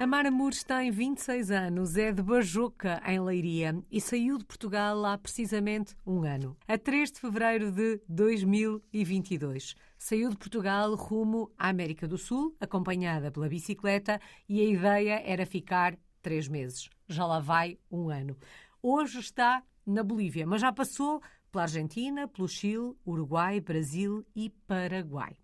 A Mara Mures tem 26 anos, é de Bajoca, em Leiria, e saiu de Portugal há precisamente um ano. A 3 de fevereiro de 2022. Saiu de Portugal rumo à América do Sul, acompanhada pela bicicleta, e a ideia era ficar três meses. Já lá vai um ano. Hoje está na Bolívia, mas já passou pela Argentina, pelo Chile, Uruguai, Brasil e Paraguai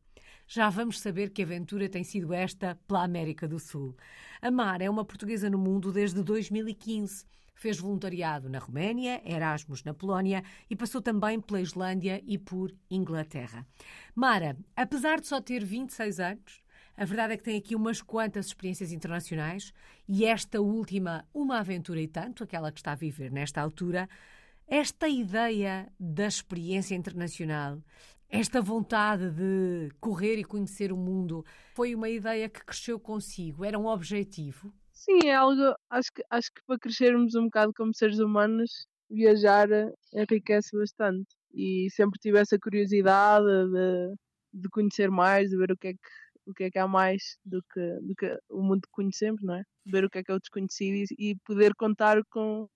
já vamos saber que aventura tem sido esta pela América do Sul. A Mar é uma portuguesa no mundo desde 2015. Fez voluntariado na Roménia, Erasmus na Polónia e passou também pela Islândia e por Inglaterra. Mara, apesar de só ter 26 anos, a verdade é que tem aqui umas quantas experiências internacionais e esta última, uma aventura e tanto, aquela que está a viver nesta altura. Esta ideia da experiência internacional esta vontade de correr e conhecer o mundo foi uma ideia que cresceu consigo? Era um objetivo? Sim, é algo. Acho que, acho que para crescermos um bocado como seres humanos, viajar enriquece bastante. E sempre tive essa curiosidade de, de conhecer mais, de ver o que é que, o que, é que há mais do que, do que o mundo que conhecemos, não é? Ver o que é que é o desconhecido e, e poder contar com,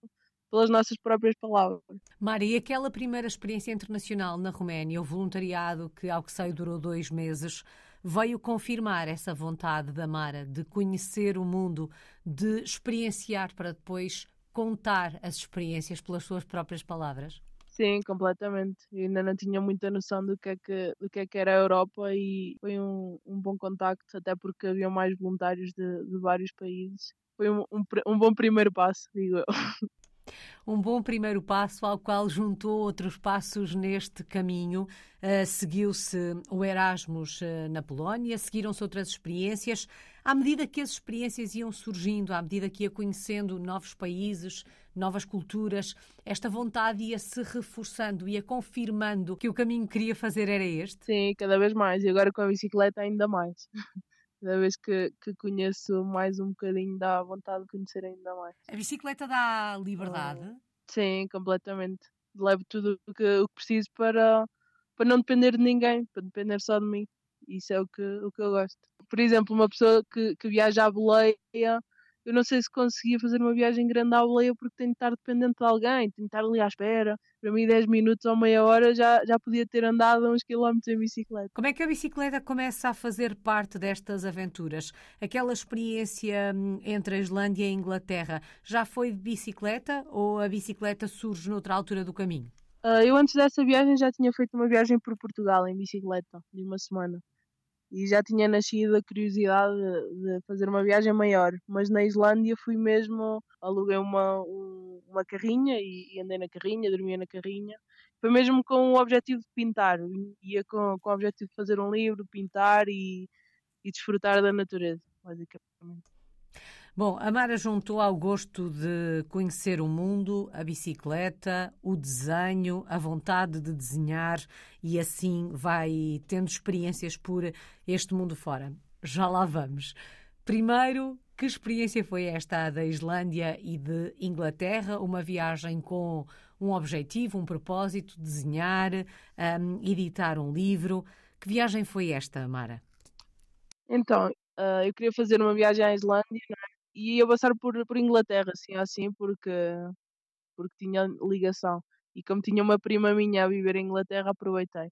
pelas nossas próprias palavras. Mari, e aquela primeira experiência internacional na Roménia, o voluntariado que, ao que sei, durou dois meses, veio confirmar essa vontade da Mara de conhecer o mundo, de experienciar para depois contar as experiências pelas suas próprias palavras? Sim, completamente. Eu ainda não tinha muita noção do que é que, do que, é que era a Europa e foi um, um bom contacto, até porque havia mais voluntários de, de vários países. Foi um, um, um bom primeiro passo, digo eu. Um bom primeiro passo ao qual juntou outros passos neste caminho. Uh, Seguiu-se o Erasmus uh, na Polónia, seguiram-se outras experiências. À medida que as experiências iam surgindo, à medida que ia conhecendo novos países, novas culturas, esta vontade ia se reforçando, ia confirmando que o caminho que queria fazer era este? Sim, cada vez mais. E agora com a bicicleta ainda mais. cada vez que, que conheço mais um bocadinho dá vontade de conhecer ainda mais. A bicicleta dá liberdade? Uh, sim, completamente. Levo tudo o que, o que preciso para, para não depender de ninguém, para depender só de mim. Isso é o que, o que eu gosto. Por exemplo, uma pessoa que, que viaja à boleia eu não sei se conseguia fazer uma viagem grande à boleia porque tenho de estar dependente de alguém, tenho de estar ali à espera. Para mim, 10 minutos ou meia hora já, já podia ter andado uns quilómetros em bicicleta. Como é que a bicicleta começa a fazer parte destas aventuras? Aquela experiência hum, entre a Islândia e a Inglaterra já foi de bicicleta ou a bicicleta surge noutra altura do caminho? Uh, eu antes dessa viagem já tinha feito uma viagem por Portugal em bicicleta, de uma semana e já tinha nascido a curiosidade de fazer uma viagem maior, mas na Islândia fui mesmo, aluguei uma, uma carrinha e, andei na carrinha, dormia na carrinha. Foi mesmo com o objetivo de pintar, ia com, com o objetivo de fazer um livro, pintar e, e desfrutar da natureza, basicamente. Bom, a Mara juntou ao gosto de conhecer o mundo, a bicicleta, o desenho, a vontade de desenhar e assim vai tendo experiências por este mundo fora. Já lá vamos. Primeiro, que experiência foi esta da Islândia e de Inglaterra? Uma viagem com um objetivo, um propósito, desenhar, um, editar um livro. Que viagem foi esta, Mara? Então, uh, eu queria fazer uma viagem à Islândia? E ia passar por, por Inglaterra, assim, assim, porque, porque tinha ligação. E como tinha uma prima minha a viver em Inglaterra, aproveitei.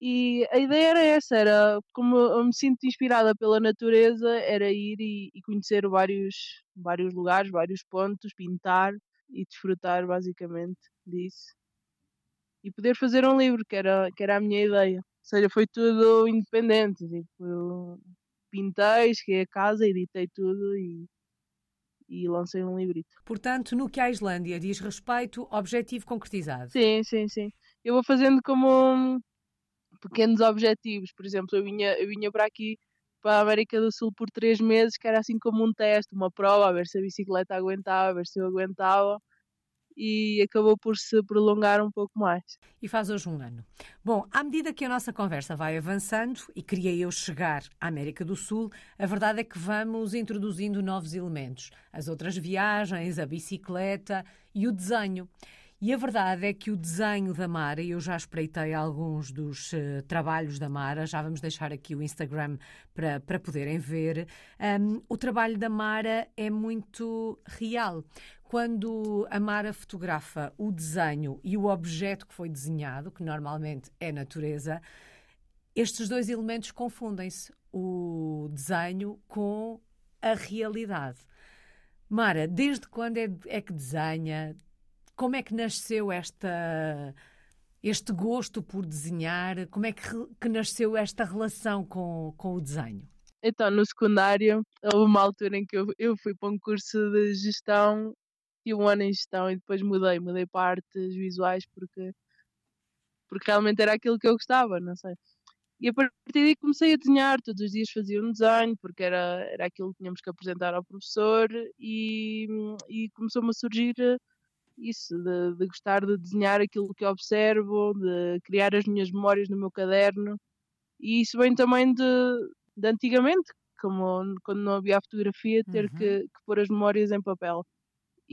E a ideia era essa, era como eu me sinto inspirada pela natureza, era ir e, e conhecer vários, vários lugares, vários pontos, pintar e desfrutar basicamente disso. E poder fazer um livro, que era, que era a minha ideia. Ou seja, foi tudo independente. Tipo, pintei, cheguei a casa, editei tudo e, e lancei um livrito. Portanto, no que a Islândia diz respeito, objetivo concretizado. Sim, sim, sim. Eu vou fazendo como pequenos objetivos. Por exemplo, eu vinha, eu vinha para aqui, para a América do Sul, por três meses, que era assim como um teste, uma prova, a ver se a bicicleta aguentava, a ver se eu aguentava e acabou por se prolongar um pouco mais. E faz hoje um ano. Bom, à medida que a nossa conversa vai avançando e queria eu chegar à América do Sul, a verdade é que vamos introduzindo novos elementos. As outras viagens, a bicicleta e o desenho. E a verdade é que o desenho da Mara, eu já espreitei alguns dos uh, trabalhos da Mara, já vamos deixar aqui o Instagram para, para poderem ver. Um, o trabalho da Mara é muito real. Quando a Mara fotografa o desenho e o objeto que foi desenhado, que normalmente é natureza, estes dois elementos confundem-se, o desenho com a realidade. Mara, desde quando é, é que desenha? Como é que nasceu esta, este gosto por desenhar? Como é que, que nasceu esta relação com, com o desenho? Então, no secundário, houve uma altura em que eu, eu fui para um curso de gestão, tive um ano em gestão e depois mudei, mudei para artes visuais porque, porque realmente era aquilo que eu gostava, não sei. E a partir daí comecei a desenhar, todos os dias fazia um desenho, porque era, era aquilo que tínhamos que apresentar ao professor, e, e começou-me a surgir isso, de, de, gostar de desenhar aquilo que observo, de criar as minhas memórias no meu caderno. E isso vem também de, de antigamente, como quando não havia a fotografia, ter uhum. que, que pôr as memórias em papel.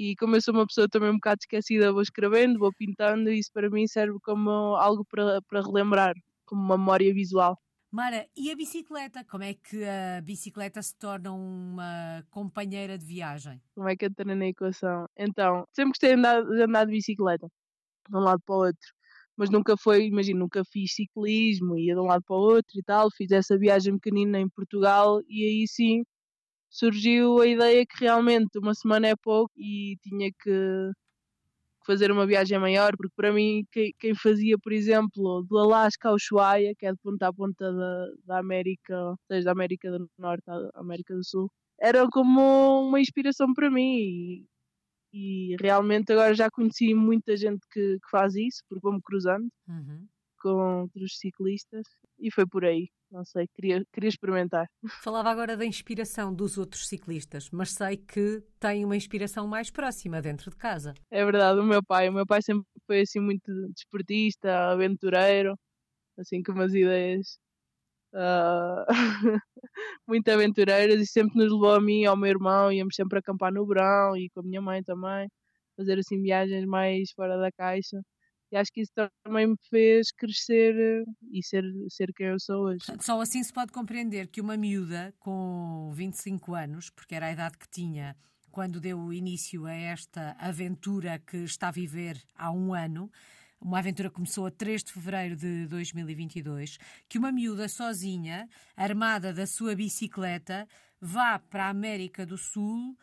E como eu sou uma pessoa também um bocado esquecida, vou escrevendo, vou pintando, e isso para mim serve como algo para, para relembrar, como uma memória visual. Mara, e a bicicleta? Como é que a bicicleta se torna uma companheira de viagem? Como é que entra na equação? Então, sempre gostei de andar, de andar de bicicleta, de um lado para o outro. Mas nunca foi, imagino, nunca fiz ciclismo, ia de um lado para o outro e tal. Fiz essa viagem pequenina em Portugal e aí sim surgiu a ideia que realmente uma semana é pouco e tinha que fazer uma viagem maior, porque para mim, quem, quem fazia, por exemplo, do Alasca ao Ushuaia, que é de ponta a ponta da, da América, seja da América do Norte à América do Sul, era como uma inspiração para mim. E, e realmente agora já conheci muita gente que, que faz isso, porque vou-me cruzando uhum. com outros ciclistas, e foi por aí. Não sei, queria, queria experimentar. Falava agora da inspiração dos outros ciclistas, mas sei que tem uma inspiração mais próxima dentro de casa. É verdade, o meu pai. O meu pai sempre foi assim muito desportista, aventureiro, assim com umas ideias uh, muito aventureiras e sempre nos levou a mim e ao meu irmão, íamos sempre acampar no verão e com a minha mãe também, fazer assim viagens mais fora da caixa e acho que isso também me fez crescer eh, e ser, ser quem eu sou hoje. Só assim se pode compreender que uma miúda com 25 anos, porque era a idade que tinha quando deu início a esta aventura que está a viver há um ano, uma aventura começou a 3 de fevereiro de 2022, que uma miúda sozinha, armada da sua bicicleta, vá para a América do Sul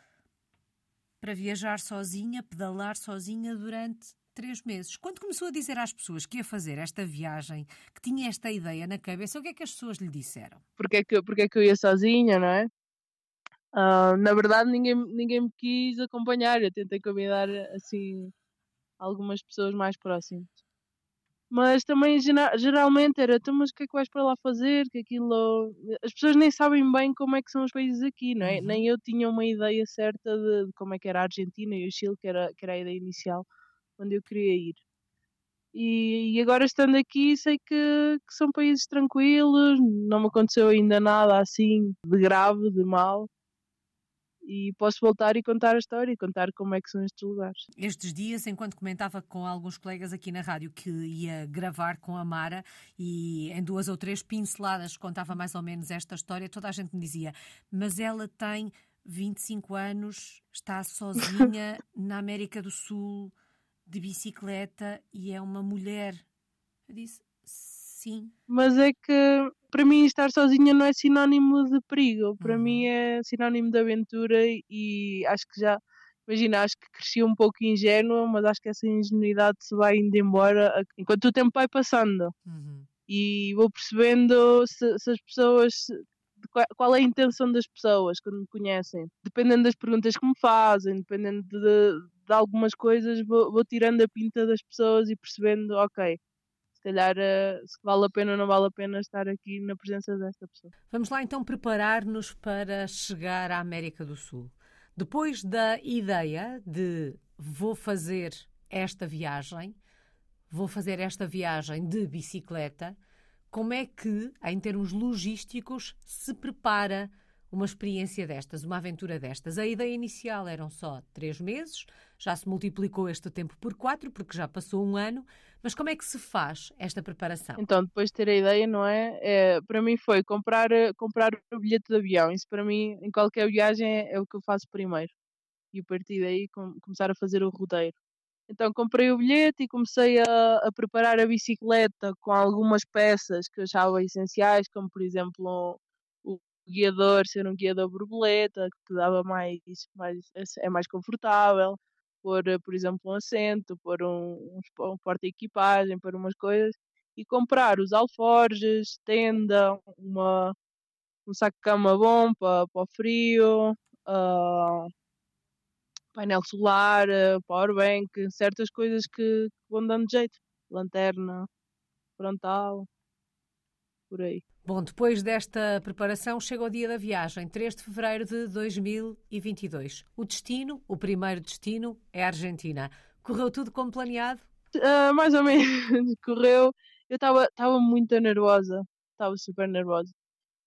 para viajar sozinha, pedalar sozinha durante três meses. Quando começou a dizer às pessoas que ia fazer esta viagem, que tinha esta ideia na cabeça, o que é que as pessoas lhe disseram? Porque é que, porque é que eu ia sozinha, não é? Uh, na verdade, ninguém, ninguém me quis acompanhar. Eu tentei convidar, assim, algumas pessoas mais próximas. Mas também, geralmente, era, então, mas o que é que vais para lá fazer? Que aquilo... As pessoas nem sabem bem como é que são os países aqui, não é? Uhum. Nem eu tinha uma ideia certa de, de, como é que era a Argentina e o Chile, que era, que era a ideia inicial onde eu queria ir. E, e agora estando aqui sei que, que, são países tranquilos, não me aconteceu ainda nada assim de grave, de mal. E posso voltar e contar a história e contar como é que são estes lugares. Estes dias, enquanto comentava com alguns colegas aqui na rádio que ia gravar com a Mara e em duas ou três pinceladas contava mais ou menos esta história, toda a gente me dizia, mas ela tem 25 anos, está sozinha na América do Sul, de bicicleta e é uma mulher. Eu disse, sim. Mas é que para mim estar sozinha não é sinónimo de perigo, para uhum. mim é sinónimo de aventura e acho que já, imagina, acho que cresci um pouco ingênua, mas acho que essa ingenuidade se vai indo embora enquanto o tempo vai passando. Uhum. E vou percebendo se, se as pessoas qual é a intenção das pessoas quando me conhecem. Dependendo das perguntas que me fazem, dependendo de, de algumas coisas, vou, vou, tirando a pinta das pessoas e percebendo, ok, se calhar uh, se vale a pena ou não vale a pena estar aqui na presença desta pessoa. Vamos lá então preparar-nos para chegar à América do Sul. Depois da ideia de vou fazer esta viagem, vou fazer esta viagem de bicicleta, como é que, em termos logísticos, se prepara uma experiência destas, uma aventura destas? A ideia inicial eram só três meses, já se multiplicou este tempo por quatro, porque já passou um ano, mas como é que se faz esta preparação? Então, depois de ter a ideia, não é? é para mim foi comprar, comprar o bilhete de avião. Isso para mim, em qualquer viagem, é, é o que eu faço primeiro. E a partir daí com, começar a fazer o roteiro. Então comprei o bilhete e comecei a, a, preparar a bicicleta com algumas peças que eu achava essenciais, como por exemplo guiador ser um guiador borboleta, que dava mais, mais é mais confortável, pôr por exemplo um assento, pôr um, um, um porta-equipagem, pôr umas coisas, e comprar os alforjes, tenda, uma, um saco de cama bom para, para o frio, uh, painel solar, eh, powerbank, certas coisas que, vão dando jeito. Lanterna, frontal, por aí. Bom, depois desta preparação, chega o dia da viagem, 3 de fevereiro de 2022. O destino, o primeiro destino, é a Argentina. Correu tudo como planeado? Uh, mais ou menos, correu. Eu estava muito nervosa, estava super nervosa.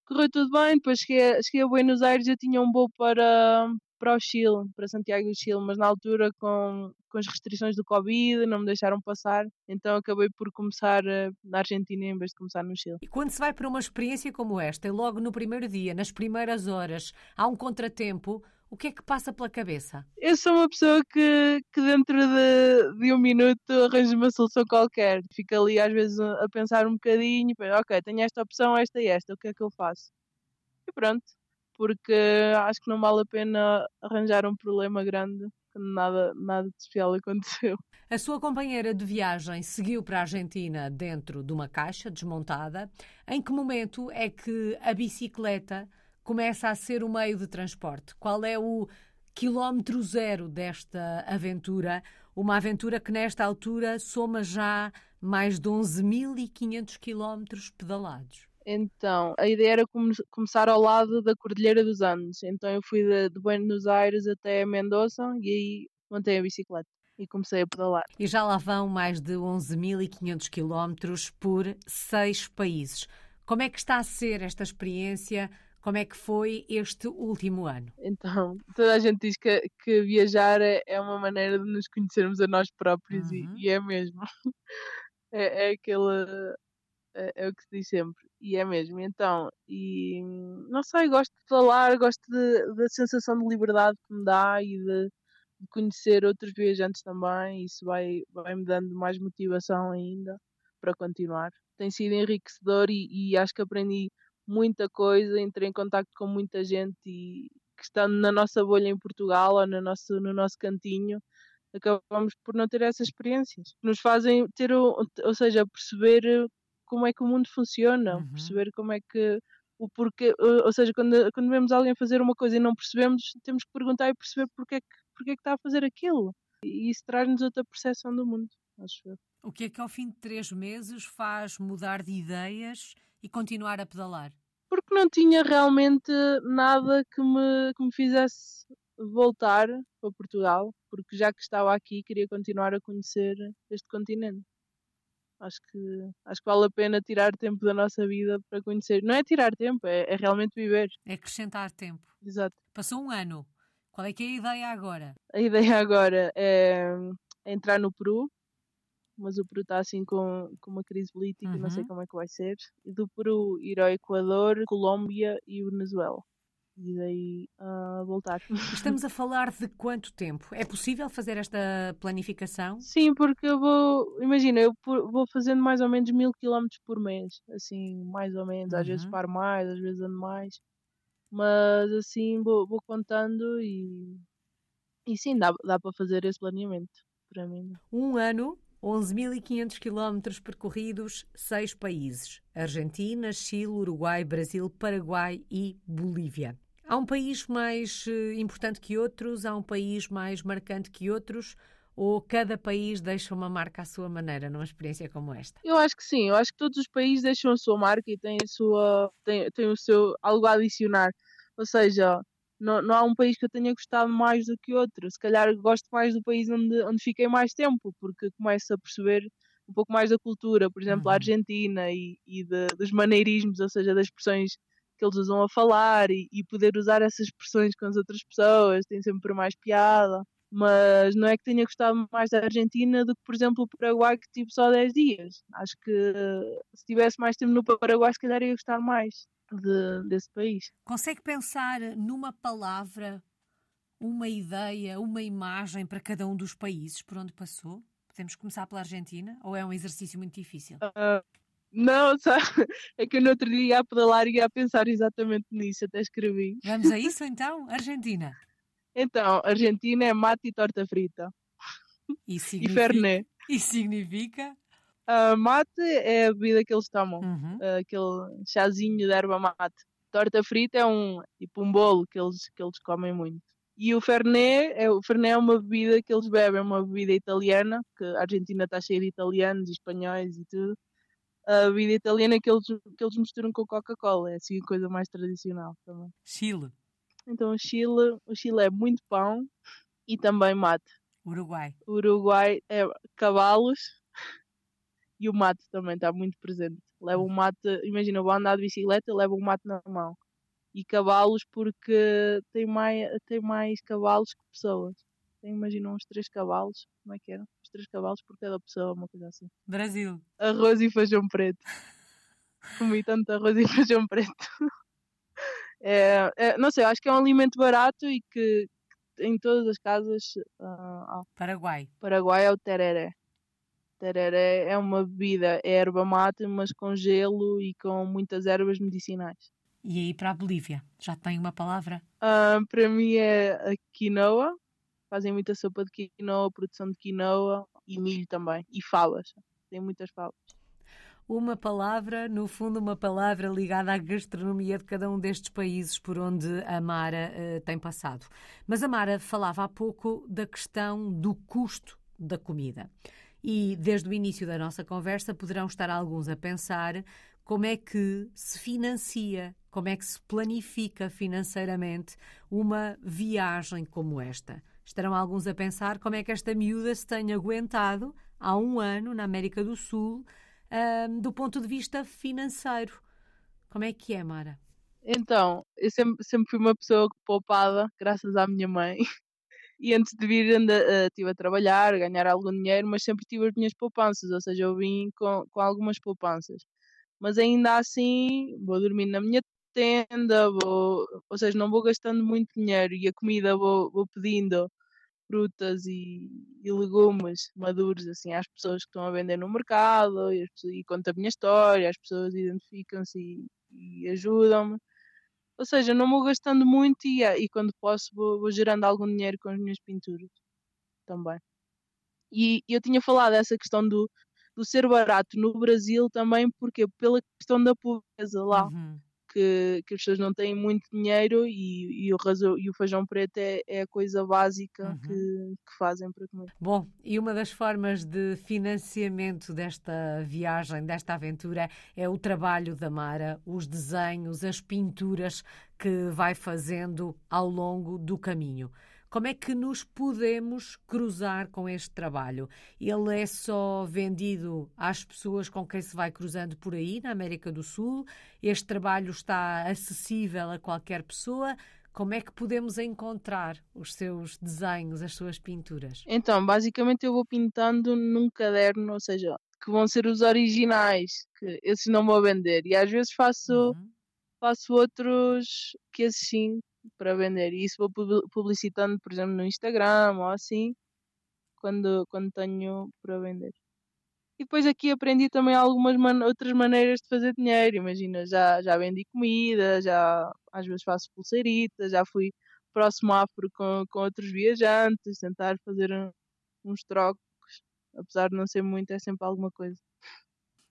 Correu tudo bem, depois cheguei, cheguei a Buenos Aires eu tinha um voo para, para o Chile, para Santiago do Chile, mas na altura com, com as restrições do Covid não me deixaram passar, então acabei por começar uh, na Argentina em vez de começar no Chile. E quando se vai para uma experiência como esta, logo no primeiro dia, nas primeiras horas, há um contratempo, o que é que passa pela cabeça? Eu sou uma pessoa que, que dentro de, de um minuto arranja uma solução qualquer. Fico ali às vezes a pensar um bocadinho, ok, tenho esta opção, esta e esta, o que é que eu faço? E pronto, porque acho que não vale a pena arranjar um problema grande quando nada, nada de especial aconteceu. A sua companheira de viagem seguiu para a Argentina dentro de uma caixa desmontada. Em que momento é que a bicicleta começa a ser o meio de transporte? Qual é o quilómetro zero desta aventura? Uma aventura que, nesta altura, soma já mais de 11.500 quilómetros pedalados. Então, a ideia era come começar ao lado da Cordilheira dos Andes. Então eu fui de, de Buenos Aires até Mendoza e aí montei a bicicleta e comecei a pedalar. E já lá vão mais de 11.500 quilómetros por seis países. Como é que está a ser esta experiência? Como é que foi este último ano? Então, toda a gente diz que, que viajar é, é uma maneira de nos conhecermos a nós próprios uhum. e, e, é mesmo. É, é aquele é, é, o que se diz sempre, e é mesmo. Então, e não sei, gosto de falar, gosto de, da sensação de liberdade que me dá e de, de, conhecer outros viajantes também. Isso vai, vai me dando mais motivação ainda para continuar. Tem sido enriquecedor e, e acho que aprendi muita coisa, entrei em contato com muita gente e que estando na nossa bolha em Portugal ou no nosso, no nosso cantinho, acabamos por não ter essas experiências. Nos fazem ter, ou seja, perceber como é que o mundo funciona, uhum. perceber como é que o porquê, ou seja, quando, quando vemos alguém fazer uma coisa e não percebemos, temos que perguntar e perceber porque é que, porque é que está a fazer aquilo. E isso traz-nos outra percepção do mundo, acho eu. O que é que ao fim de três meses faz mudar de ideias e continuar a pedalar? Porque não tinha realmente nada que me, que me fizesse voltar para Portugal, porque já que estava aqui queria continuar a conhecer este continente. Acho que, acho que vale a pena tirar tempo da nossa vida para conhecer. Não é tirar tempo, é, é realmente viver. É acrescentar tempo. Exato. Passou um ano. Qual é que é a ideia agora? A ideia agora é, é entrar no Peru, mas o Peru está assim com, com uma crise política, uhum. não sei uhum. como é que vai ser. E do Peru ir ao Equador, Colômbia e Venezuela e daí uh, voltar. Estamos a falar de quanto tempo? É possível fazer esta planificação? Sim, porque eu vou, imagina, eu vou fazendo mais ou menos mil quilómetros por mês, assim, mais ou menos, às vezes uhum. paro mais, às vezes ando mais, mas assim vou, vou contando e, e sim, dá, dá para fazer esse planeamento para mim. Um ano 11.500 quilómetros percorridos, seis países: Argentina, Chile, Uruguai, Brasil, Paraguai e Bolívia. Há um país mais eh, importante que outros? Há um país mais marcante que outros? Ou cada país deixa uma marca à sua maneira numa experiência como esta? Eu acho que sim, eu acho que todos os países deixam a sua marca e têm, a sua, têm, têm o seu algo a adicionar. Ou seja, não, não há um país que eu tenha gostado mais do que outro. Se calhar gosto mais do país onde, onde fiquei mais tempo, porque começo a perceber um pouco mais da cultura, por exemplo, uhum. a Argentina e, e de, dos maneirismos, ou seja, das expressões que eles usam a falar e, e poder usar essas expressões com as outras pessoas tem sempre mais piada. Mas não é que tenha gostado mais da Argentina do que, por exemplo, o Paraguai, que tive só 10 dias. Acho que se tivesse mais tempo no Paraguai, se calhar ia gostar mais de, desse país. Consegue pensar numa palavra, uma ideia, uma imagem para cada um dos países por onde passou? Podemos começar pela Argentina ou é um exercício muito difícil? Uh, não, sabe? É que eu no outro dia ia a pedalar e ia a pensar exatamente nisso, até escrevi. Vamos a isso então? Argentina. Então, Argentina é mate e torta frita. E, significa... e fernet. E significa? Uh, mate é a bebida que eles tomam, uhum. uh, aquele chazinho de erva mate. Torta frita é um tipo um bolo que eles, que eles comem muito. E o Fernet, é, o Fernet é uma bebida que eles bebem, uma bebida italiana, que a Argentina está cheia de italianos e espanhóis e tudo a bebida italiana que eles, que eles misturam com Coca-Cola. É assim a coisa mais tradicional também. Chile. Então o Chile, o Chile é muito pão e também mate. Uruguai. Uruguai é cavalos e o mate também está muito presente. Leva um mate, imagina, vou andar de bicicleta, leva um mate na mão. E cavalos porque tem mais, tem mais cavalos que pessoas. Tem, imagina, uns três cavalos. Como é que era? Uns três cavalos por cada pessoa, uma coisa assim. Brasil. Arroz e feijão preto. Comi tanto arroz e feijão preto. É, é, não sei, acho que é um alimento barato e que, que em todas as casas. Uh, Paraguai. Paraguai é o tereré. Tereré é uma bebida, é erva mate, mas com gelo e com muitas ervas medicinais. E aí para a Bolívia, já tem uma palavra? Uh, para mim é a quinoa, fazem muita sopa de quinoa, produção de quinoa e milho também. E favas. Tem muitas favas. Uma palavra, no fundo, uma palavra ligada à gastronomia de cada um destes países por onde a Mara uh, tem passado. Mas a Mara falava há pouco da questão do custo da comida. E desde o início da nossa conversa poderão estar alguns a pensar como é que se financia, como é que se planifica financeiramente uma viagem como esta. Estarão alguns a pensar como é que esta miúda se tem aguentado há um ano na América do Sul um, do ponto de vista financeiro. Como é que é, Mara? Então, eu sempre, sempre fui uma pessoa poupada, graças à minha mãe. E antes de vir, anda, uh, estive a trabalhar, ganhar algum dinheiro, mas sempre tive as minhas poupanças, ou seja, eu vim com, com algumas poupanças. Mas ainda assim, vou dormir na minha tenda, vou, ou seja, não vou gastando muito dinheiro e a comida vou, vou pedindo frutas e, e, legumes maduros assim às pessoas que estão a vender no mercado e, pessoas, e conto a minha história, as pessoas identificam-se e, e ajudam-me. Ou seja, não vou gastando muito e, e quando posso vou, vou, gerando algum dinheiro com as minhas pinturas também. E eu tinha falado dessa questão do, do ser barato no Brasil também porque pela questão da pobreza lá. Uhum que, que as pessoas não têm muito dinheiro e, e, o, raso, e o feijão preto é, é a coisa básica uhum. que, que fazem para comer. Bom, e uma das formas de financiamento desta viagem, desta aventura, é o trabalho da Mara, os desenhos, as pinturas que vai fazendo ao longo do caminho. Como é que nos podemos cruzar com este trabalho? Ele é só vendido às pessoas com quem se vai cruzando por aí, na América do Sul? Este trabalho está acessível a qualquer pessoa? Como é que podemos encontrar os seus desenhos, as suas pinturas? Então, basicamente eu vou pintando num caderno, ou seja, que vão ser os originais, que esses não vou vender. E às vezes faço, uhum. faço outros que esses sim para vender. E isso vou publicitando, por exemplo, no Instagram ou assim, quando, quando tenho para vender. E depois aqui aprendi também algumas man outras maneiras de fazer dinheiro. Imagina, já, já vendi comida, já às vezes faço pulseiritas, já fui próximo afro com, com outros viajantes, tentar fazer um, uns trocos. Apesar de não ser muito, é sempre alguma coisa.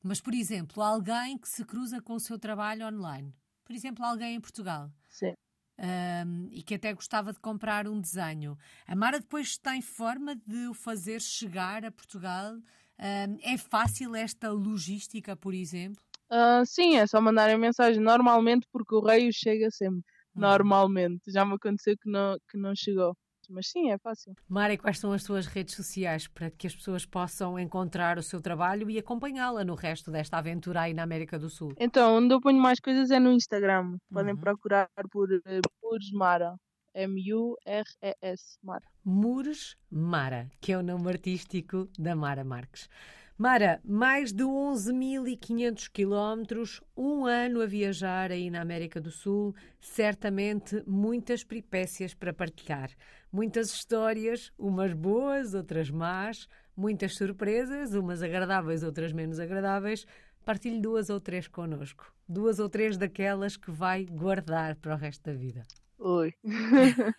Mas, por exemplo, alguém que se cruza com o seu trabalho online. Por exemplo, alguém em Portugal. Sim um, e que até gostava de comprar um desenho. A Mara depois tem forma de o fazer chegar a Portugal? Um, é fácil esta logística, por exemplo? Uh, sim, é só mandarem mensagem normalmente porque o correio chega sempre. Hum. Normalmente. Já me aconteceu que não, que não chegou. Mas sim, é fácil. Mara, e quais são as suas redes sociais para que as pessoas possam encontrar o seu trabalho e acompanhá-la no resto desta aventura aí na América do Sul? Então, onde eu ponho mais coisas é no Instagram. Podem uhum. procurar por uh, Mures Mara. M-U-R-E-S, Mara. Mures Mara, que é o nome artístico da Mara Marques. Mara, mais de 11.500 quilómetros, um ano a viajar aí na América do Sul, certamente muitas peripécias para partilhar. Muitas histórias, umas boas, outras más, muitas surpresas, umas agradáveis, outras menos agradáveis. Partilhe duas ou três connosco. Duas ou três daquelas que vai guardar para o resto da vida. Oi.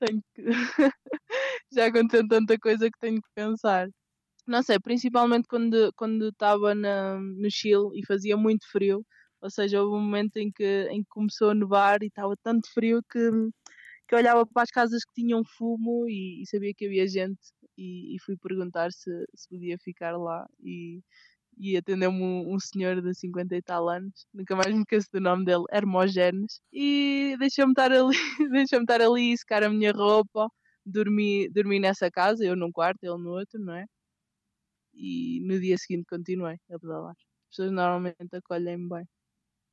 tenho que... Já aconteceu tanta coisa que tenho que pensar. Não sei, principalmente quando quando estava no Chile e fazia muito frio, ou seja, houve um momento em que, em que começou a nevar e estava tanto frio que, que olhava para as casas que tinham fumo e, e sabia que havia gente e, e, fui perguntar se, se podia ficar lá e, e atendeu-me um, um, senhor de 50 e tal anos, nunca mais me esqueço do nome dele, Hermógenes, e deixou-me estar ali, deixou-me estar ali, secar a minha roupa, dormi, dormi nessa casa, eu num quarto, ele no outro, não é? E no dia seguinte continuei a pedalar. As pessoas normalmente acolhem-me bem.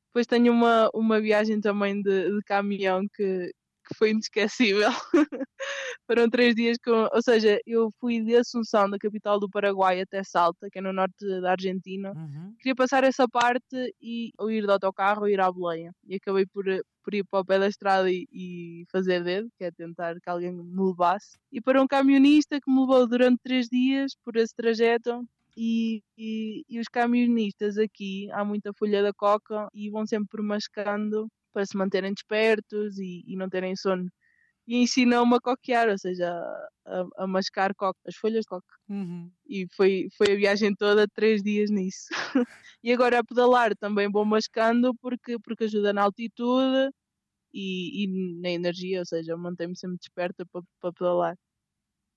Depois tenho uma, uma viagem também de, de caminhão que, que foi inesquecível. Foram três dias com. Ou seja, eu fui de Assunção, da capital do Paraguai, até Salta, que é no norte da Argentina. Uhum. Queria passar essa parte e ou ir de autocarro ou ir à boleia. E acabei por, por ir para o pé da estrada e, e, fazer dedo, que é tentar que alguém me levasse. E para um camionista que me levou durante três dias por esse trajeto, e, e, e, os camionistas aqui há muita folha da coca e vão sempre mascando para se manterem despertos e, e não terem sono. E ensinou-me a coquear, ou seja, a, a mascar coca, as folhas de coca. Uhum. E foi, foi a viagem toda, três dias nisso. e agora a pedalar também vou mascando porque, porque ajuda na altitude e, e na energia, ou seja, mantém-me sempre desperta para, para pedalar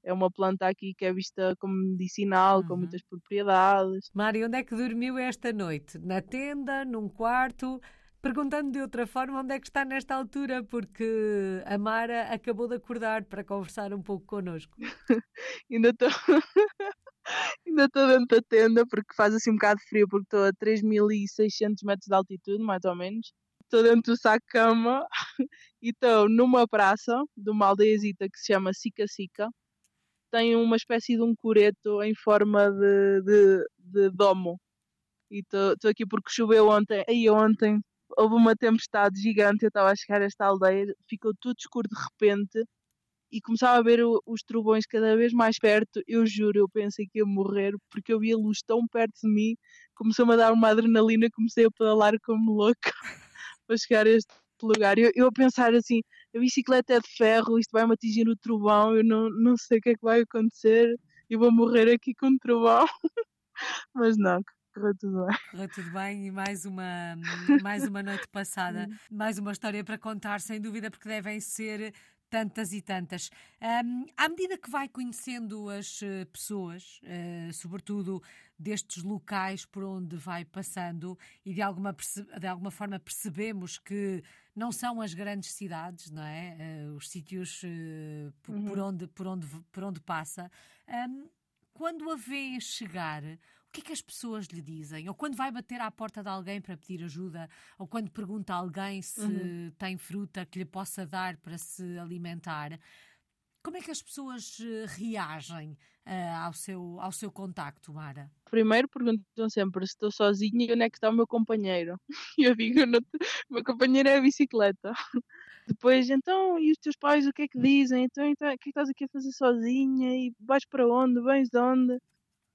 é uma planta aqui que é vista como medicinal, uhum. com muitas propriedades. Mário, onde é que dormiu esta noite? Na tenda, num quarto? Perguntando de outra forma, onde é que está nesta altura? Porque a Mara acabou de acordar para conversar um pouco connosco. ainda estou. ainda estou dentro da tenda porque faz assim um bocado de frio, porque estou a 3.600 metros de altitude, mais ou menos. Estou dentro do saco-cama e estou numa praça de uma aldeiazita que se chama Sica Sica. Tem uma espécie de um coreto em forma de, de, de domo. E estou aqui porque choveu ontem. Aí ontem houve uma tempestade gigante, eu estava a chegar a esta aldeia, ficou tudo escuro de repente e começava a ver o, os trovões cada vez mais perto. Eu juro, eu pensei que ia morrer porque eu via a luz tão perto de mim, começou-me a dar uma adrenalina, comecei a pedalar como louca para chegar a este lugar. Eu, eu a pensar assim: a bicicleta é de ferro, isto vai-me atingir no trovão, eu não, não sei o que é que vai acontecer, eu vou morrer aqui com o trovão. Mas não, correu tudo bem. Correu tudo bem e mais uma, mais uma noite passada, mais uma história para contar, sem dúvida, porque devem ser tantas e tantas. Um, à medida que vai conhecendo as eh, pessoas, uh, sobretudo destes locais por onde vai passando, e de alguma, de alguma forma percebemos que não são as grandes cidades, não é? Uh, os sítios uh, por, uhum. por, onde, por, onde, por onde passa. Um, quando a vê chegar, o que é que as pessoas lhe dizem? Ou quando vai bater à porta de alguém para pedir ajuda, ou quando pergunta a alguém se uhum. tem fruta que lhe possa dar para se alimentar, como é que as pessoas eh, reagem uh, ao, seu, ao seu contacto, Mara? Primeiro perguntam sempre se estou sozinha e onde é que está o meu companheiro. E eu digo, não, o meu companheiro é a bicicleta. Depois, então, e os teus pais o que é que dizem? Então, então o que é que estás aqui a fazer sozinha? E vais para onde? Vens de onde?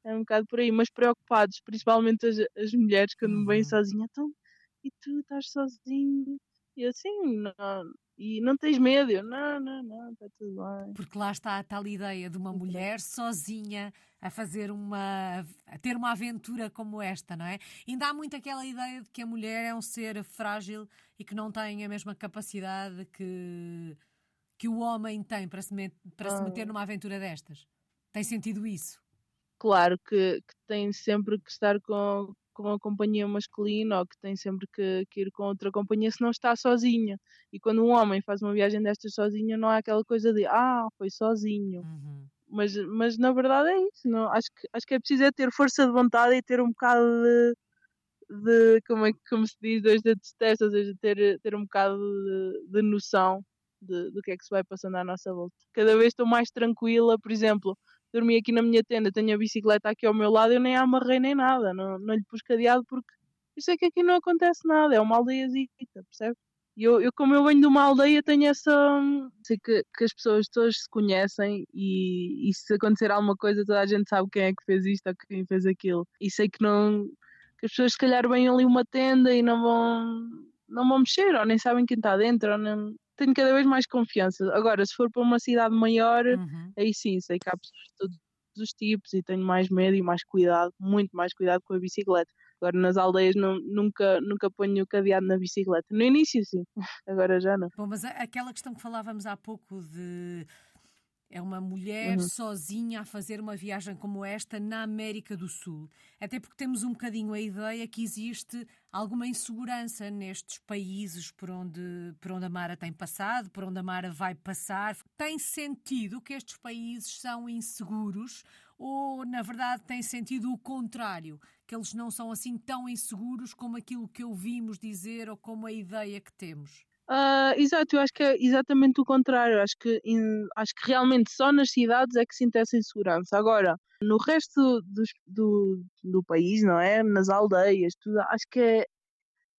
É um bocado por aí, mas preocupados, principalmente as, as mulheres quando me veem uhum. sozinha, então, e tu estás sozinho? E assim, não, e não tens medo? Eu, não, não, não, está tudo bem. Porque lá está a tal ideia de uma mulher sozinha a fazer uma, a ter uma aventura como esta, não é? Ainda há muito aquela ideia de que a mulher é um ser frágil e que não tem a mesma capacidade que, que o homem tem para se, met, para ah. se meter numa aventura destas. Tem sentido isso? Claro que, que tem sempre que estar com, com a companhia masculina ou que tem sempre que, que, ir com outra companhia se não está sozinha. E quando um homem faz uma viagem destas sozinho, não há aquela coisa de ah, foi sozinho. Uhum. Mas, mas na verdade é isso. Não? Acho, que, acho que é preciso é ter força de vontade e ter um bocado de, de como, é, como se diz, dois dedos de testa, ou seja, ter, ter um bocado de, de noção de, do que é que se vai passando à nossa volta. Cada vez estou mais tranquila, por exemplo, dormi aqui na minha tenda, tenho a bicicleta aqui ao meu lado, eu nem amarrei nem nada, não, não lhe pus cadeado porque eu sei que aqui não acontece nada, é uma aldeiazita, percebe? E eu, eu, como eu venho de uma aldeia, tenho essa. Sei que, que as pessoas todas se conhecem e, e se acontecer alguma coisa, toda a gente sabe quem é que fez isto ou quem fez aquilo. E sei que não. que as pessoas se calhar vêm ali uma tenda e não vão. não vão mexer, ou nem sabem quem está dentro, ou nem, tenho cada vez mais confiança. Agora, se for para uma cidade maior, uhum. aí sim, sei que há pessoas de todos os tipos e tenho mais medo e mais cuidado, muito mais cuidado com a bicicleta. Agora nas aldeias não, nunca, nunca ponho o cadeado na bicicleta. No início sim, agora já não. Bom, mas aquela questão que falávamos há pouco de é uma mulher uhum. sozinha a fazer uma viagem como esta na América do Sul. Até porque temos um bocadinho a ideia que existe alguma insegurança nestes países por onde, por onde a Mara tem passado, por onde a Mara vai passar. Tem sentido que estes países são inseguros ou, na verdade, tem sentido o contrário? Que eles não são assim tão inseguros como aquilo que ouvimos dizer ou como a ideia que temos? Uh, exato, eu acho que é exatamente o contrário. Acho que, in, acho que realmente só nas cidades é que sinto essa insegurança. Agora, no resto do, do, do país, não é? Nas aldeias, tudo, acho que é,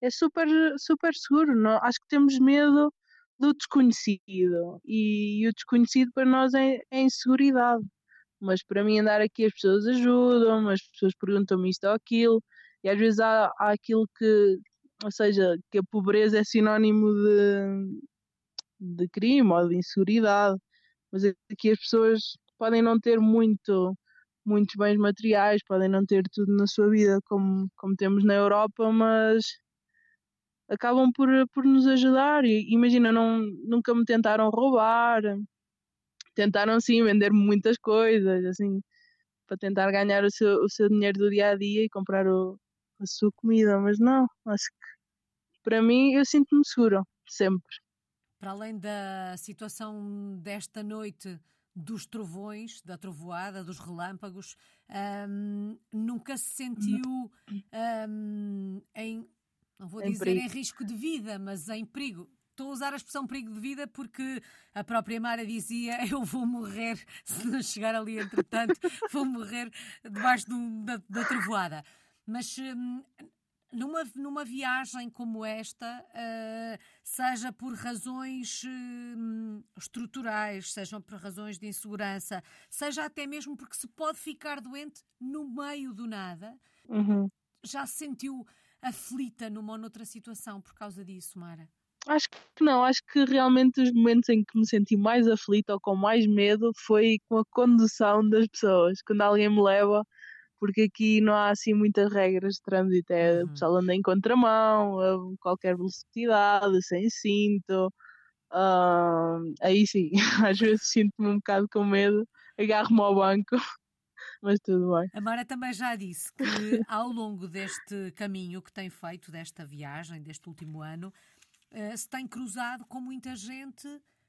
é super, super seguro. Não? Acho que temos medo do desconhecido e, e o desconhecido para nós é, é inseguridade. Mas para mim, andar aqui, as pessoas ajudam, as pessoas perguntam-me isto ou aquilo, e às vezes há, há aquilo que ou seja, que a pobreza é sinónimo de, de crime ou de inseguridade, mas aqui as pessoas podem não ter muito muitos bens materiais, podem não ter tudo na sua vida como, como temos na Europa, mas acabam por, por nos ajudar. E, imagina, não, nunca me tentaram roubar, tentaram sim vender muitas coisas, assim, para tentar ganhar o seu, o seu dinheiro do dia a dia e comprar o, a sua comida, mas não, acho para mim eu sinto-me segura, sempre. Para além da situação desta noite dos trovões, da trovoada, dos relâmpagos, hum, nunca se sentiu hum, em, não vou em dizer perigo. em risco de vida, mas em perigo. Estou a usar a expressão perigo de vida porque a própria Mara dizia eu vou morrer se não chegar ali entretanto, vou morrer debaixo do, da, da trovoada. Mas hum, numa, numa viagem como esta, uh, seja por razões uh, estruturais, sejam por razões de insegurança, seja até mesmo porque se pode ficar doente no meio do nada, uhum. já se sentiu aflita numa ou noutra situação por causa disso, Mara? Acho que não, acho que realmente os momentos em que me senti mais aflita ou com mais medo foi com a condução das pessoas. Quando alguém me leva porque aqui não há assim muitas regras de trânsito, é uhum. o pessoal anda em contramão, a qualquer velocidade, sem cinto. Uh, aí sim, às vezes sinto-me um bocado com medo, agarro-me ao banco, mas tudo bem. A Mara também já disse que ao longo deste caminho que tem feito, desta viagem, deste último ano, uh, se tem cruzado com muita gente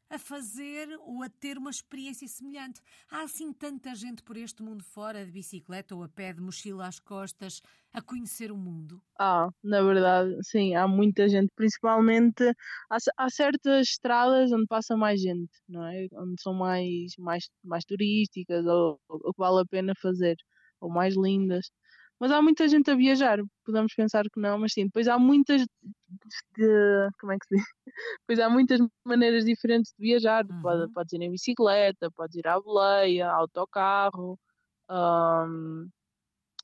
a fazer ou a ter uma experiência semelhante. Há assim tanta gente por este mundo fora, de bicicleta ou a pé, de mochila às costas, a conhecer o mundo? Ah, na verdade, sim, há muita gente, principalmente há, há certas estradas onde passa mais gente, não é? Onde são mais, mais, mais turísticas ou, ou que vale a pena fazer, ou mais lindas. Mas há muita gente a viajar, podemos pensar que não, mas sim, depois há muitas de, como é que se diz? Pois há muitas maneiras diferentes de viajar. Uhum. Pode, podes ir em bicicleta, podes ir à boleia, autocarro, um,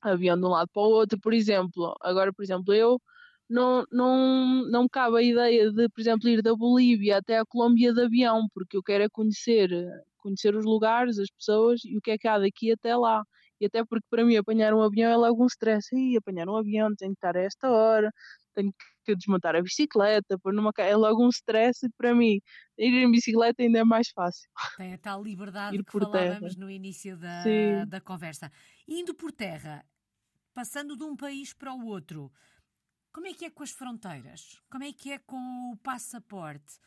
avião de um lado para o outro, por exemplo. Agora, por exemplo, eu não, não, não me cabe a ideia de, por exemplo, ir da Bolívia até a Colômbia de avião, porque eu quero é conhecer, conhecer os lugares, as pessoas e o que é que há daqui até lá. E até porque para mim apanhar um avião é logo um stress. E apanhar um avião, tenho que estar a esta hora, tenho que desmontar a bicicleta, pôr numa é logo um stress. E para mim, ir em bicicleta ainda é mais fácil. Tem a tal liberdade ir que falávamos terra. no início da, da conversa. Indo por terra, passando de um país para o outro, como é que é com as fronteiras? Como é que é com o passaporte?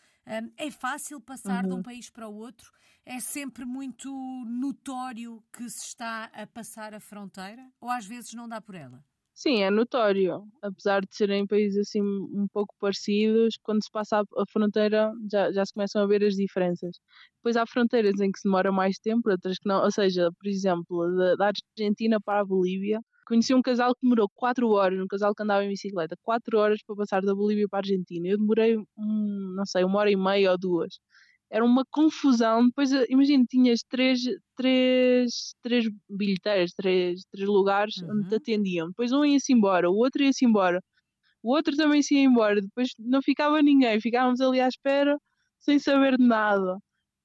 É fácil passar uhum. de um uhum. país para o outro? É sempre muito notório que se está a passar a fronteira? Ou às vezes não dá por ela? Sim, é notório. Apesar de serem países assim um pouco parecidos, quando se passa a fronteira já, já se começam a ver as diferenças. Depois há fronteiras em que se demora mais tempo, outras que não. Ou seja, por exemplo, da, da Argentina para a Bolívia, Conheci um casal que demorou 4 horas, um casal que andava em bicicleta, 4 horas para passar da Bolívia para a Argentina. Eu demorei, um, não sei, uma hora e meia ou duas. Era uma confusão. Depois, eh, imagina, tinhas três, três, três bilheteiras, três, três lugares uhum. onde te atendiam. Depois um ia-se embora, o outro ia-se embora, o outro também se ia embora. Depois não ficava ninguém, ficávamos ali à espera sem saber de nada.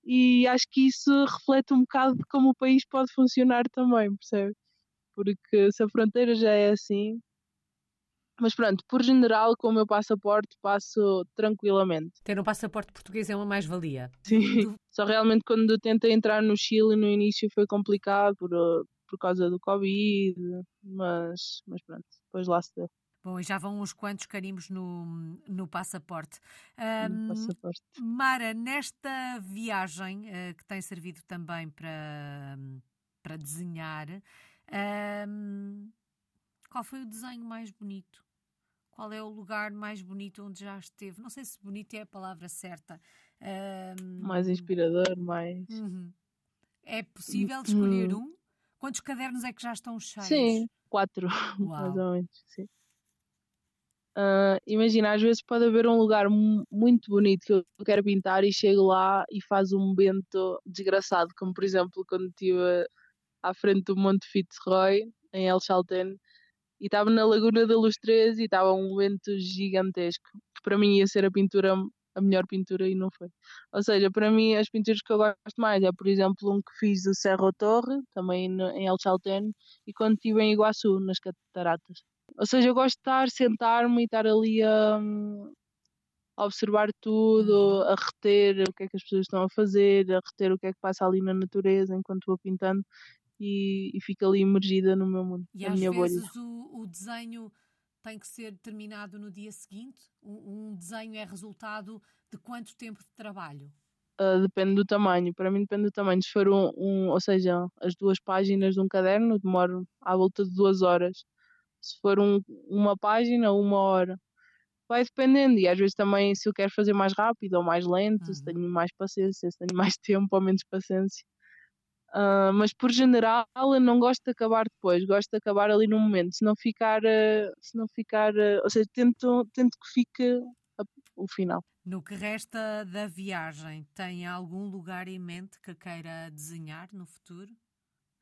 E acho que isso reflete um bocado de como o país pode funcionar também, percebe? porque se a fronteira já é assim. Mas pronto, por general, com o meu passaporte passo tranquilamente. Ter um passaporte português é uma mais-valia. Sim, só realmente quando tentei entrar no Chile no início foi complicado por, eh, por causa do Covid, mas, mas pronto, depois lá se deu. Bom, e já vão uns quantos carimbos no, no passaporte. Um, no passaporte. Mara, nesta viagem uh, que tem servido também para, para desenhar, um, qual foi o desenho mais bonito? Qual é o lugar mais bonito onde já esteve? Não sei se bonito é a palavra certa. Um, mais inspirador, mais. Uhum. É possível escolher uhum. um? Quantos cadernos é que já estão cheios? Sim, quatro, mais ou menos. Sim. Uh, imagina, às vezes pode haver um lugar muito bonito que eu quero pintar e chego lá e faz um vento desgraçado, como por exemplo quando estive à frente do Monte Fitzroy, em El Chaltén, e estava na Laguna da Luz 13 e estava um vento gigantesco, que para mim ia ser a pintura, a melhor pintura e não foi. Ou seja, para mim as pinturas que eu gosto mais é, por exemplo, um que fiz do Cerro Torre, também em El Chaltén, e quando estive em Iguaçu, nas cataratas. Ou seja, eu gosto de estar, sentar-me e estar ali a, a observar tudo, a reter o que é que as pessoas estão a fazer, a reter o que é que passa ali na natureza enquanto vou pintando e, e fico ali imergida no meu mundo, e na minha bolha. E às vezes o, o, desenho tem que ser terminado no dia seguinte? Um, um, desenho é resultado de quanto tempo de trabalho? Uh, depende do tamanho, para mim depende do tamanho. Se for um, um, ou seja, as duas páginas de um caderno, demoro à volta de duas horas. Se for um, uma página, uma hora. Vai dependendo, e às vezes também se eu quero fazer mais rápido ou mais lento, uhum. se tenho mais paciência, se tenho mais tempo ou menos paciência. Uh, mas por general não gosto de acabar depois, gosto de acabar ali no momento, se não ficar, uh, se não ficar, uh, ou seja, tento, tento que fique a, o final. No que resta da viagem, tem algum lugar em mente que queira desenhar no futuro?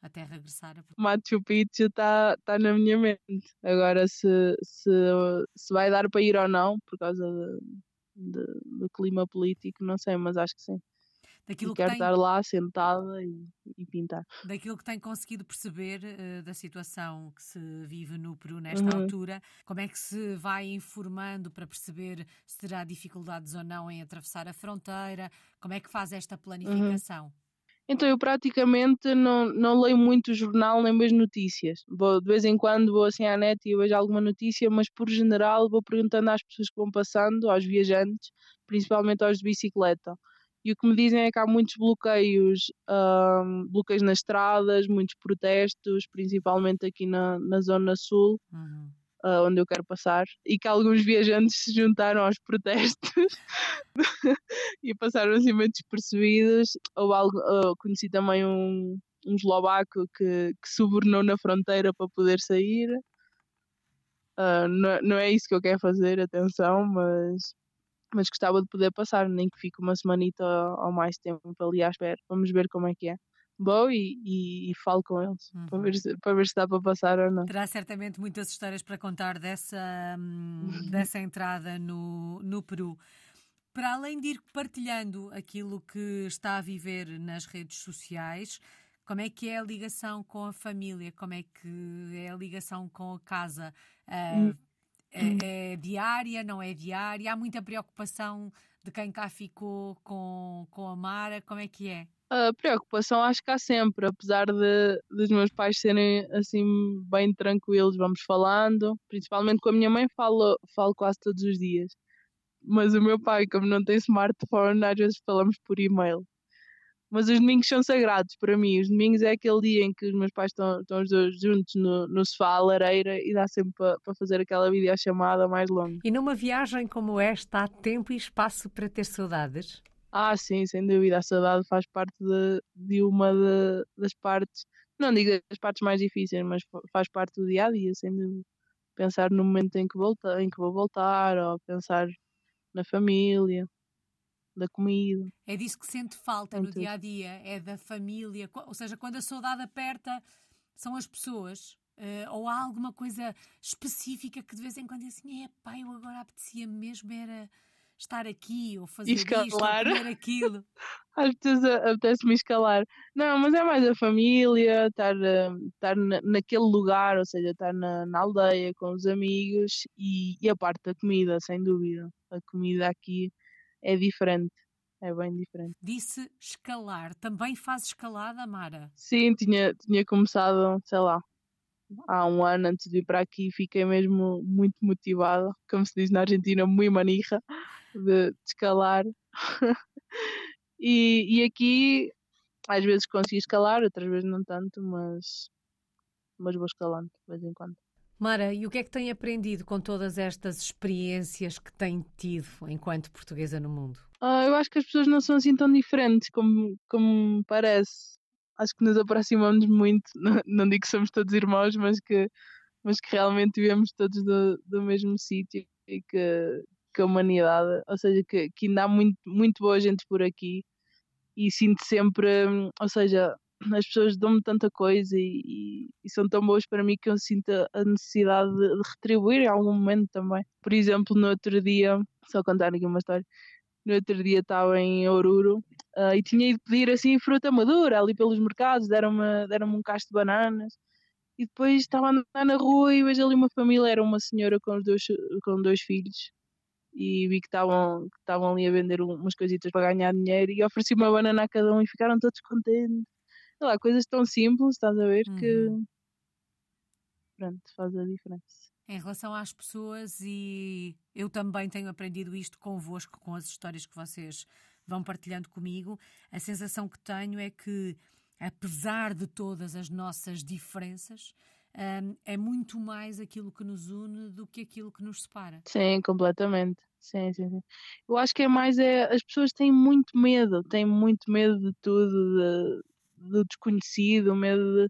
Até regressar a Machu Picchu está tá na minha mente. Agora se, se, se vai dar para ir ou não, por causa de, de, do clima político, não sei, mas acho que sim daquilo e que quero tem... estar lá sentada e, e, pintar. Daquilo que tem conseguido perceber uh, da situação que se vive no Peru nesta uhum. altura, como é que se vai informando para perceber se terá dificuldades ou não em atravessar a fronteira? Como é que faz esta uhum. planificação? Uhum. Então eu praticamente não, não leio muito jornal nem vejo notícias. Vou, de vez em quando vou assim à net e vejo alguma notícia, mas por general vou perguntando às pessoas que vão passando, aos viajantes, principalmente aos de bicicleta e o que me dizem é que há muitos bloqueios, um, bloqueios nas estradas, muitos protestos, principalmente aqui na, na Zona Sul, uhum. uh, onde eu quero passar, e que alguns viajantes se juntaram aos protestos e passaram assim meio despercebidos. Ou algo, uh, conheci também um, um eslovaco que, que subornou na fronteira para poder sair. Uh, não, não é isso que eu quero fazer, atenção, mas mas gostava de poder passar, nem que fique uma semanita ou mais tempo ali à espera. Vamos ver como é que é. Bom, e, e, e falo com eles uhum. para, ver se, para ver se dá para passar ou não. Terá certamente muitas histórias para contar dessa, hum, dessa entrada no, no Peru. Para além de ir partilhando aquilo que está a viver nas redes sociais, como é que é a ligação com a família? Como é que é a ligação com a casa? Uh, é, é, diária, não é diária? Há muita preocupação de quem cá ficou com, com a Mara? Como é que é? A preocupação acho que há sempre, apesar de dos meus pais serem assim bem tranquilos, vamos falando, principalmente com a minha mãe falo, falo quase todos os dias. Mas o meu pai, como não tem smartphone, às vezes falamos por e-mail. Mas os domingos são sagrados para mim. Os domingos é aquele dia em que os meus pais estão, estão os dois juntos no, no sofá, à lareira, e dá sempre para pa fazer aquela videochamada mais longa. E numa viagem como esta, há tempo e espaço para ter saudades? Ah, sim, sem dúvida. A saudade faz parte de, de uma de, das partes, não digo das partes mais difíceis, mas faz parte do dia a dia, sem dúvida. Pensar no momento em que, volta, em que vou voltar, ou pensar na família da comida. É disso que sente falta no dia a dia, é da família. Ou seja, quando a saudade aperta, são as pessoas. Uh, ou há alguma coisa específica que de vez em quando é assim, é pá, eu agora apetecia mesmo era estar aqui ou fazer escalar. isto ou comer aquilo. Às vezes apetece-me escalar. Não, mas é mais a família, estar, eh, estar naquele lugar, ou seja, estar na, na aldeia com os amigos e, e a parte da comida, sem dúvida. A comida aqui é diferente. É bem diferente. Disse escalar. Também faz escalada, Mara? Sim, tinha, tinha começado, sei lá, há um ano antes de vir para aqui. Fiquei mesmo muito motivada, como se diz na Argentina, muito manija, de, de escalar. e, e aqui, às vezes consigo escalar, outras vezes não tanto, mas, mas vou escalando de vez em quando. Mara, e o que é que tem aprendido com todas estas experiências que tem tido enquanto portuguesa no mundo? Ah, eu acho que as pessoas não são assim tão diferentes como, como parece. Acho que nos aproximamos muito, não, não digo que somos todos irmãos, mas que, mas que realmente vivemos todos do, do mesmo sítio e que, que a humanidade, ou seja, que, que ainda há muito, muito boa gente por aqui e sinto sempre, ou seja, as pessoas dão-me tanta coisa e, e, são tão boas para mim que eu sinto a necessidade de, de, retribuir em algum momento também. Por exemplo, no outro dia, só contar aqui uma história, no outro dia estava em Oruro uh, e tinha ido pedir assim fruta madura ali pelos mercados, deram-me deram um cacho de bananas e depois estava a andar na rua e vejo ali uma família, era uma senhora com, os dois, com dois filhos e vi que estavam que estavam ali a vender umas coisitas para ganhar dinheiro e ofereci uma banana a cada um e ficaram todos contentes sei lá, coisas tão simples, estás a ver, uhum. que pronto, faz a diferença. Em relação às pessoas, e eu também tenho aprendido isto convosco, com as histórias que vocês vão partilhando comigo, a sensação que tenho é que, apesar de todas as nossas diferenças, um, é muito mais aquilo que nos une do que aquilo que nos separa. Sim, completamente. Sim, sim, sim. Eu acho que é mais é as pessoas têm muito medo, têm muito medo de tudo, de, do desconhecido, o medo de,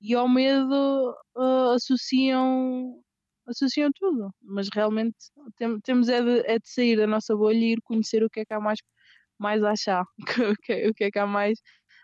e ao medo uh, associam associam tudo, mas realmente tem, temos é de, é de sair da nossa bolha e ir conhecer o que é que há mais, mais a achar, o que, o que é que há mais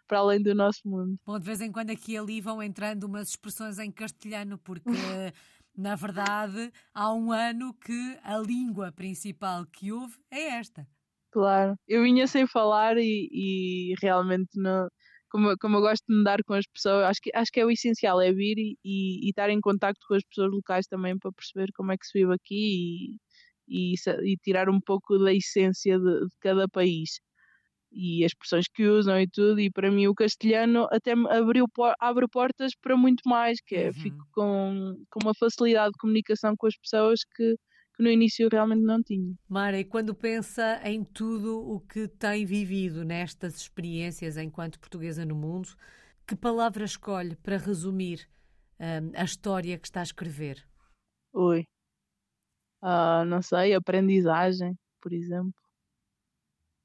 para além do nosso mundo. Bom, de vez em quando aqui e ali vão entrando umas expressões em castelhano, porque na verdade há um ano que a língua principal que houve é esta. Claro, eu vinha sem falar e, e realmente não como, como eu gosto de me dar com as pessoas, acho que, acho que é o essencial, é vir e, e, e estar em contacto com as pessoas locais também para perceber como é que se vive aqui e, e, e tirar um pouco da essência de, de, cada país e as expressões que usam e tudo, e para mim o castelhano até me abriu, abre portas para muito mais, que é, uhum. fico com, com uma facilidade de comunicação com as pessoas que que no início realmente não tinha. Mara, e quando pensa em tudo o que tem vivido nestas experiências enquanto portuguesa no mundo, que palavra escolhe para resumir um, a história que está a escrever? Oi. Uh, não sei, aprendizagem, por exemplo.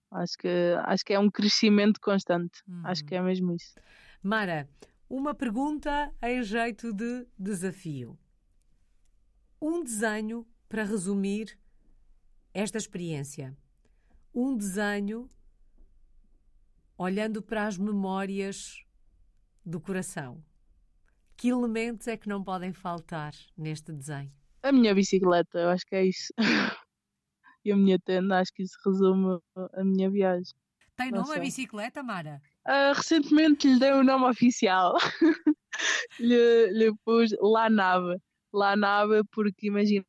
Acho que, acho que é um crescimento constante. Uhum. Acho que é mesmo isso. Mara, uma pergunta em jeito de desafio. Um desenho para resumir esta experiência. Um desenho olhando para as memórias do coração. Que elementos é que não podem faltar neste desenho? A minha bicicleta, eu acho que é isso. e a minha tenda, acho que isso resume a minha viagem. Tem nome a bicicleta, Mara? Uh, recentemente lhe dei o um nome oficial. lhe, lhe pus La Nave. La Nave porque imagina,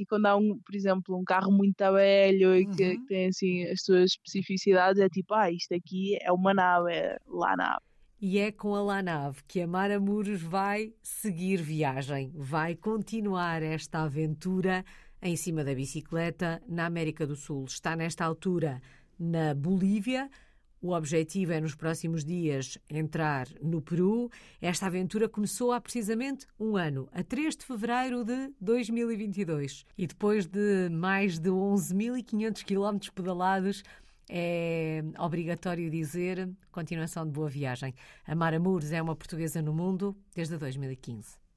aqui quando há, um, por exemplo, um carro muito velho e que, Uhum. que tem assim as suas especificidades, é tipo, ah, isto aqui é uma nave, é lá nave. E é com a Lanave que a Mara Muros vai seguir viagem, vai continuar esta aventura em cima da bicicleta na América do Sul. Está nesta altura na Bolívia. O objetivo é, nos próximos dias, entrar no Peru. Esta aventura começou há precisamente um ano, a 3 de fevereiro de 2022. E depois de mais de 11.500 quilómetros pedalados, é obrigatório dizer continuação de boa viagem. A Mara Mures é uma portuguesa no mundo desde 2015.